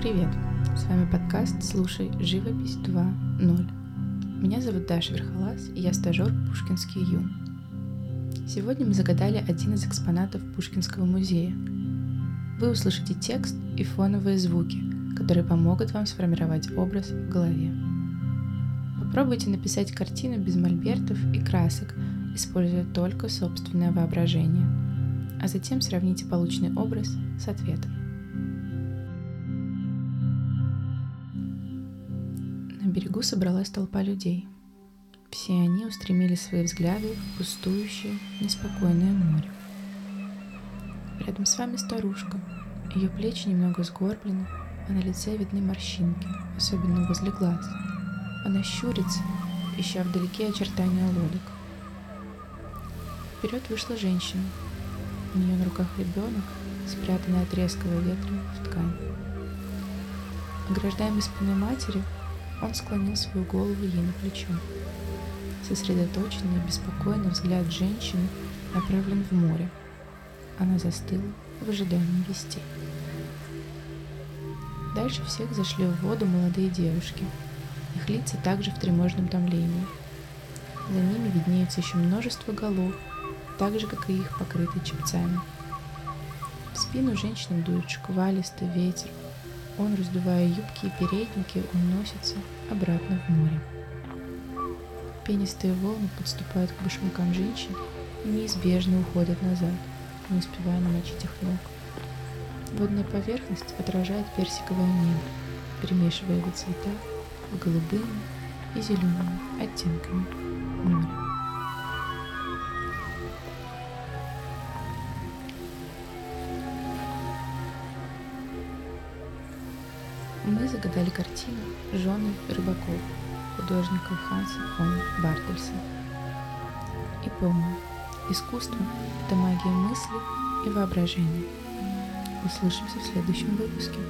Привет! С вами подкаст «Слушай живопись 2.0». Меня зовут Даша Верхолаз, и я стажер Пушкинский ЮН. Сегодня мы загадали один из экспонатов Пушкинского музея. Вы услышите текст и фоновые звуки, которые помогут вам сформировать образ в голове. Попробуйте написать картину без мольбертов и красок, используя только собственное воображение, а затем сравните полученный образ с ответом. Берегу собралась толпа людей. Все они устремили свои взгляды в пустующее, неспокойное море. Рядом с вами старушка. Ее плечи немного сгорблены, а на лице видны морщинки, особенно возле глаз. Она щурится, ища вдалеке очертания лодок. Вперед вышла женщина. У нее на руках ребенок, спрятанный от резкого ветра в ткань. Ограждаемый спиной матери, он склонил свою голову ей на плечо. Сосредоточенный беспокойный взгляд женщины направлен в море. Она застыла в ожидании вестей. Дальше всех зашли в воду молодые девушки. Их лица также в тревожном томлении. За ними виднеется еще множество голов, так же, как и их покрытые чепцами. В спину женщинам дует шквалистый ветер, он, раздувая юбки и передники, уносится обратно в море. Пенистые волны подступают к башмакам женщин и неизбежно уходят назад, не успевая намочить их ног. Водная поверхность отражает персиковое небо, перемешивая его цвета голубыми и зелеными оттенками Мы загадали картину «Жены рыбаков» художника Ханса фон Бартельса. И помню, искусство – это магия мысли и воображения. Услышимся в следующем выпуске.